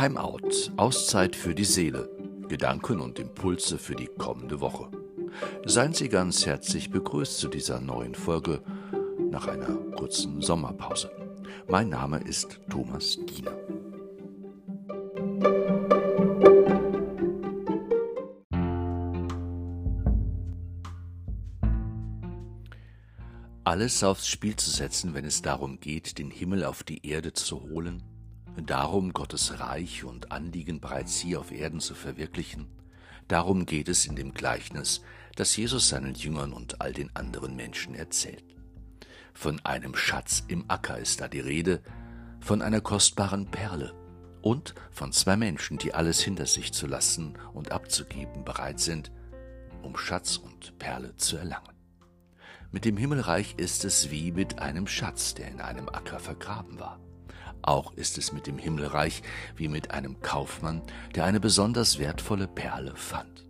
Timeout, Auszeit für die Seele, Gedanken und Impulse für die kommende Woche. Seien Sie ganz herzlich begrüßt zu dieser neuen Folge nach einer kurzen Sommerpause. Mein Name ist Thomas Diener. Alles aufs Spiel zu setzen, wenn es darum geht, den Himmel auf die Erde zu holen, darum Gottes Reich und Anliegen bereits hier auf Erden zu verwirklichen, darum geht es in dem Gleichnis, das Jesus seinen Jüngern und all den anderen Menschen erzählt. Von einem Schatz im Acker ist da die Rede, von einer kostbaren Perle und von zwei Menschen, die alles hinter sich zu lassen und abzugeben bereit sind, um Schatz und Perle zu erlangen. Mit dem Himmelreich ist es wie mit einem Schatz, der in einem Acker vergraben war. Auch ist es mit dem Himmelreich wie mit einem Kaufmann, der eine besonders wertvolle Perle fand.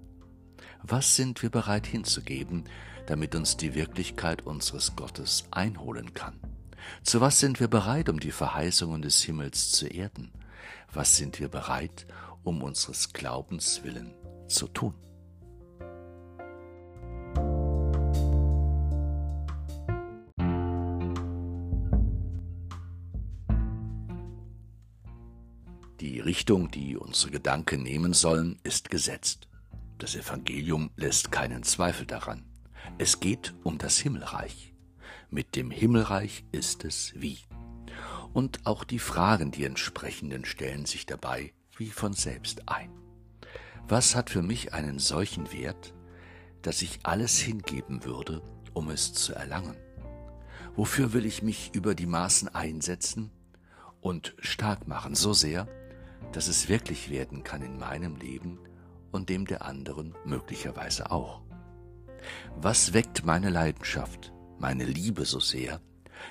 Was sind wir bereit hinzugeben, damit uns die Wirklichkeit unseres Gottes einholen kann? Zu was sind wir bereit, um die Verheißungen des Himmels zu erden? Was sind wir bereit, um unseres Glaubens willen zu tun? Die Richtung, die unsere Gedanken nehmen sollen, ist gesetzt. Das Evangelium lässt keinen Zweifel daran. Es geht um das Himmelreich. Mit dem Himmelreich ist es wie. Und auch die Fragen, die entsprechenden, stellen sich dabei wie von selbst ein. Was hat für mich einen solchen Wert, dass ich alles hingeben würde, um es zu erlangen? Wofür will ich mich über die Maßen einsetzen und stark machen, so sehr, dass es wirklich werden kann in meinem Leben und dem der anderen möglicherweise auch. Was weckt meine Leidenschaft, meine Liebe so sehr,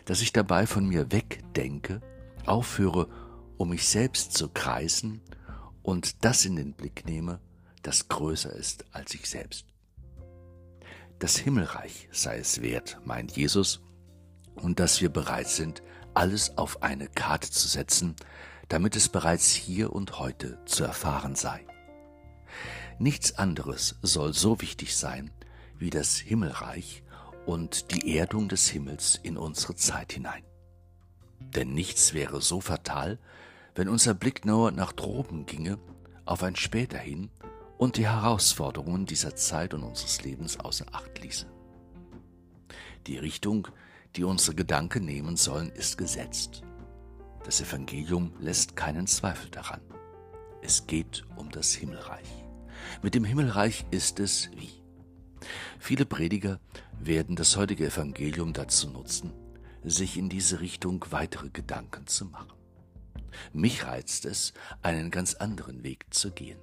dass ich dabei von mir wegdenke, aufhöre, um mich selbst zu kreisen und das in den Blick nehme, das größer ist als ich selbst. Das Himmelreich sei es wert, meint Jesus, und dass wir bereit sind, alles auf eine Karte zu setzen, damit es bereits hier und heute zu erfahren sei. Nichts anderes soll so wichtig sein wie das Himmelreich und die Erdung des Himmels in unsere Zeit hinein. Denn nichts wäre so fatal, wenn unser Blick nur nach droben ginge, auf ein später hin und die Herausforderungen dieser Zeit und unseres Lebens außer Acht ließe. Die Richtung, die unsere Gedanken nehmen sollen, ist gesetzt. Das Evangelium lässt keinen Zweifel daran. Es geht um das Himmelreich. Mit dem Himmelreich ist es wie. Viele Prediger werden das heutige Evangelium dazu nutzen, sich in diese Richtung weitere Gedanken zu machen. Mich reizt es, einen ganz anderen Weg zu gehen.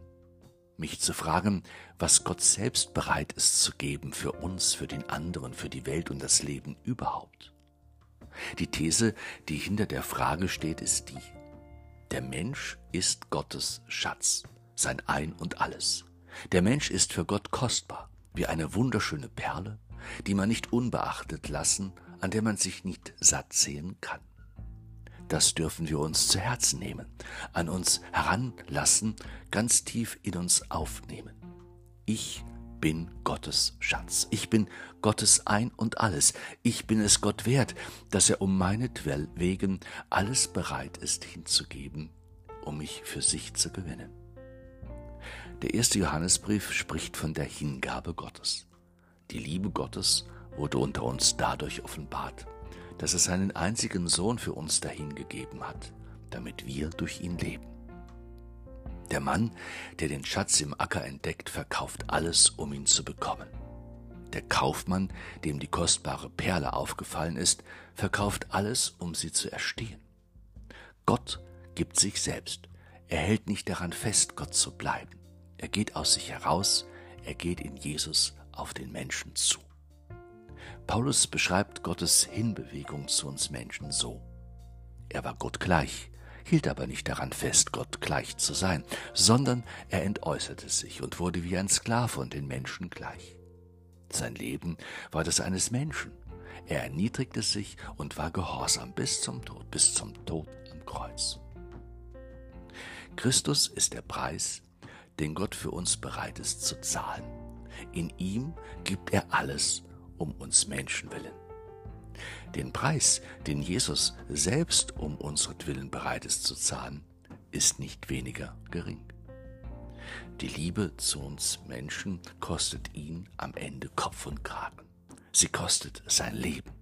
Mich zu fragen, was Gott selbst bereit ist zu geben für uns, für den anderen, für die Welt und das Leben überhaupt. Die These, die hinter der Frage steht, ist die, der Mensch ist Gottes Schatz, sein Ein und alles. Der Mensch ist für Gott kostbar, wie eine wunderschöne Perle, die man nicht unbeachtet lassen, an der man sich nicht satt sehen kann. Das dürfen wir uns zu Herzen nehmen, an uns heranlassen, ganz tief in uns aufnehmen. Ich bin Gottes Schatz. Ich bin Gottes Ein und alles. Ich bin es Gott wert, dass er um meinetwegen alles bereit ist hinzugeben, um mich für sich zu gewinnen. Der erste Johannesbrief spricht von der Hingabe Gottes. Die Liebe Gottes wurde unter uns dadurch offenbart, dass er seinen einzigen Sohn für uns dahingegeben hat, damit wir durch ihn leben. Der Mann, der den Schatz im Acker entdeckt, verkauft alles, um ihn zu bekommen. Der Kaufmann, dem die kostbare Perle aufgefallen ist, verkauft alles, um sie zu erstehen. Gott gibt sich selbst. Er hält nicht daran fest, Gott zu bleiben. Er geht aus sich heraus, er geht in Jesus auf den Menschen zu. Paulus beschreibt Gottes Hinbewegung zu uns Menschen so. Er war Gott gleich, hielt aber nicht daran fest, Gott gleich zu sein, sondern er entäußerte sich und wurde wie ein Sklave und den Menschen gleich. Sein Leben war das eines Menschen. Er erniedrigte sich und war gehorsam bis zum Tod, bis zum Tod am Kreuz. Christus ist der Preis, den Gott für uns bereit ist zu zahlen. In ihm gibt er alles um uns Menschen willen. Den Preis, den Jesus selbst um unsretwillen bereit ist zu zahlen, ist nicht weniger gering. Die Liebe zu uns Menschen kostet ihn am Ende Kopf und Kragen. Sie kostet sein Leben.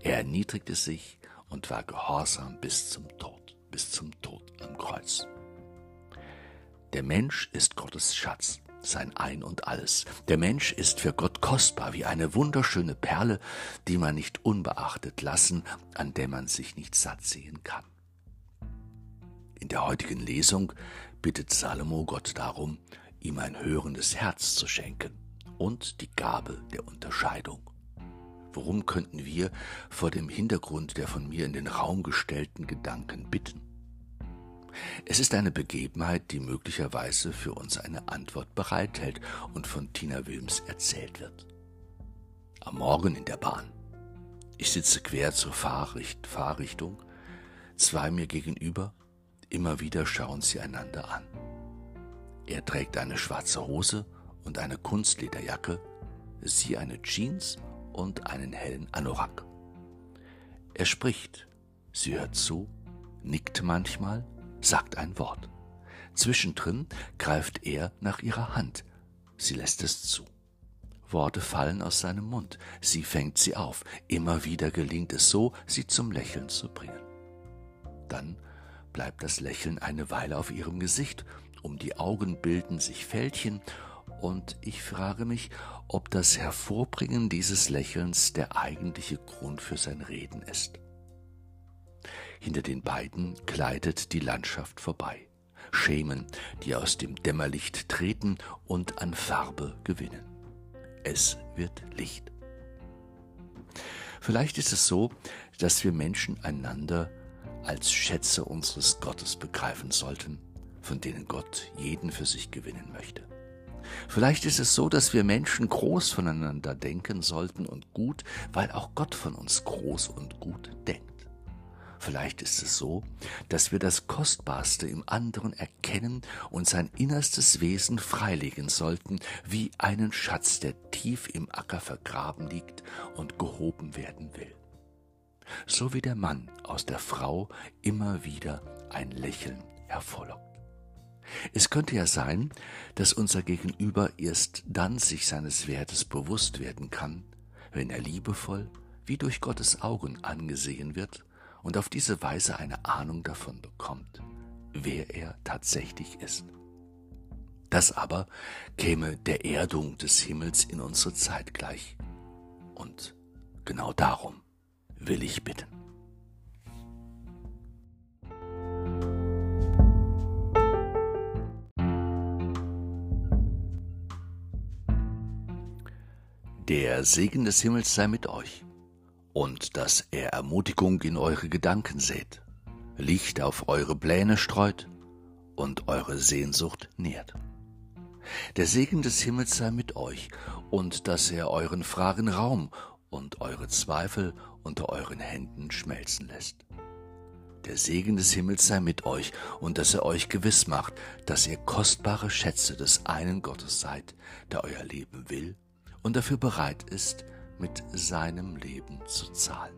Er erniedrigte sich und war gehorsam bis zum Tod, bis zum Tod am Kreuz. Der Mensch ist Gottes Schatz, sein Ein und alles. Der Mensch ist für Gott kostbar wie eine wunderschöne Perle, die man nicht unbeachtet lassen, an der man sich nicht satt sehen kann. In der heutigen Lesung bittet Salomo Gott darum, ihm ein hörendes Herz zu schenken und die Gabe der Unterscheidung. Worum könnten wir vor dem Hintergrund der von mir in den Raum gestellten Gedanken bitten? Es ist eine Begebenheit, die möglicherweise für uns eine Antwort bereithält und von Tina Wilms erzählt wird. Am Morgen in der Bahn. Ich sitze quer zur Fahrricht Fahrrichtung, zwei mir gegenüber, immer wieder schauen sie einander an. Er trägt eine schwarze Hose und eine Kunstlederjacke, sie eine Jeans und einen hellen Anorak. Er spricht, sie hört zu, nickt manchmal, sagt ein Wort. Zwischendrin greift er nach ihrer Hand, sie lässt es zu. Worte fallen aus seinem Mund, sie fängt sie auf, immer wieder gelingt es so, sie zum Lächeln zu bringen. Dann bleibt das Lächeln eine Weile auf ihrem Gesicht, um die Augen bilden sich Fältchen, und ich frage mich, ob das Hervorbringen dieses Lächelns der eigentliche Grund für sein Reden ist. Hinter den beiden gleitet die Landschaft vorbei. Schemen, die aus dem Dämmerlicht treten und an Farbe gewinnen. Es wird Licht. Vielleicht ist es so, dass wir Menschen einander als Schätze unseres Gottes begreifen sollten, von denen Gott jeden für sich gewinnen möchte. Vielleicht ist es so, dass wir Menschen groß voneinander denken sollten und gut, weil auch Gott von uns groß und gut denkt. Vielleicht ist es so, dass wir das Kostbarste im anderen erkennen und sein innerstes Wesen freilegen sollten, wie einen Schatz, der tief im Acker vergraben liegt und gehoben werden will. So wie der Mann aus der Frau immer wieder ein Lächeln hervorlockt. Es könnte ja sein, dass unser Gegenüber erst dann sich seines Wertes bewusst werden kann, wenn er liebevoll wie durch Gottes Augen angesehen wird und auf diese Weise eine Ahnung davon bekommt, wer er tatsächlich ist. Das aber käme der Erdung des Himmels in unsere Zeit gleich. Und genau darum will ich bitten. Der Segen des Himmels sei mit euch und dass er Ermutigung in eure Gedanken sät, Licht auf eure Pläne streut und eure Sehnsucht nährt. Der Segen des Himmels sei mit euch und dass er euren Fragen Raum und eure Zweifel unter euren Händen schmelzen lässt. Der Segen des Himmels sei mit euch und dass er euch gewiss macht, dass ihr kostbare Schätze des einen Gottes seid, der euer Leben will und dafür bereit ist, mit seinem Leben zu zahlen.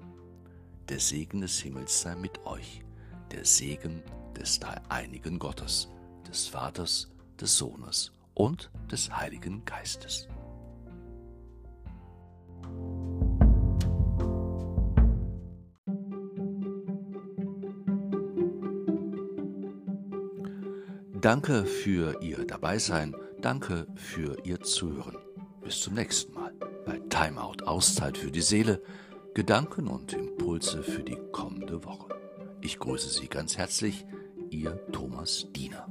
Der Segen des Himmels sei mit euch, der Segen des dreieinigen Gottes, des Vaters, des Sohnes und des Heiligen Geistes. Danke für Ihr Dabeisein, danke für Ihr Zuhören. Bis zum nächsten Mal bei Timeout Auszeit für die Seele, Gedanken und Impulse für die kommende Woche. Ich grüße Sie ganz herzlich, Ihr Thomas Diener.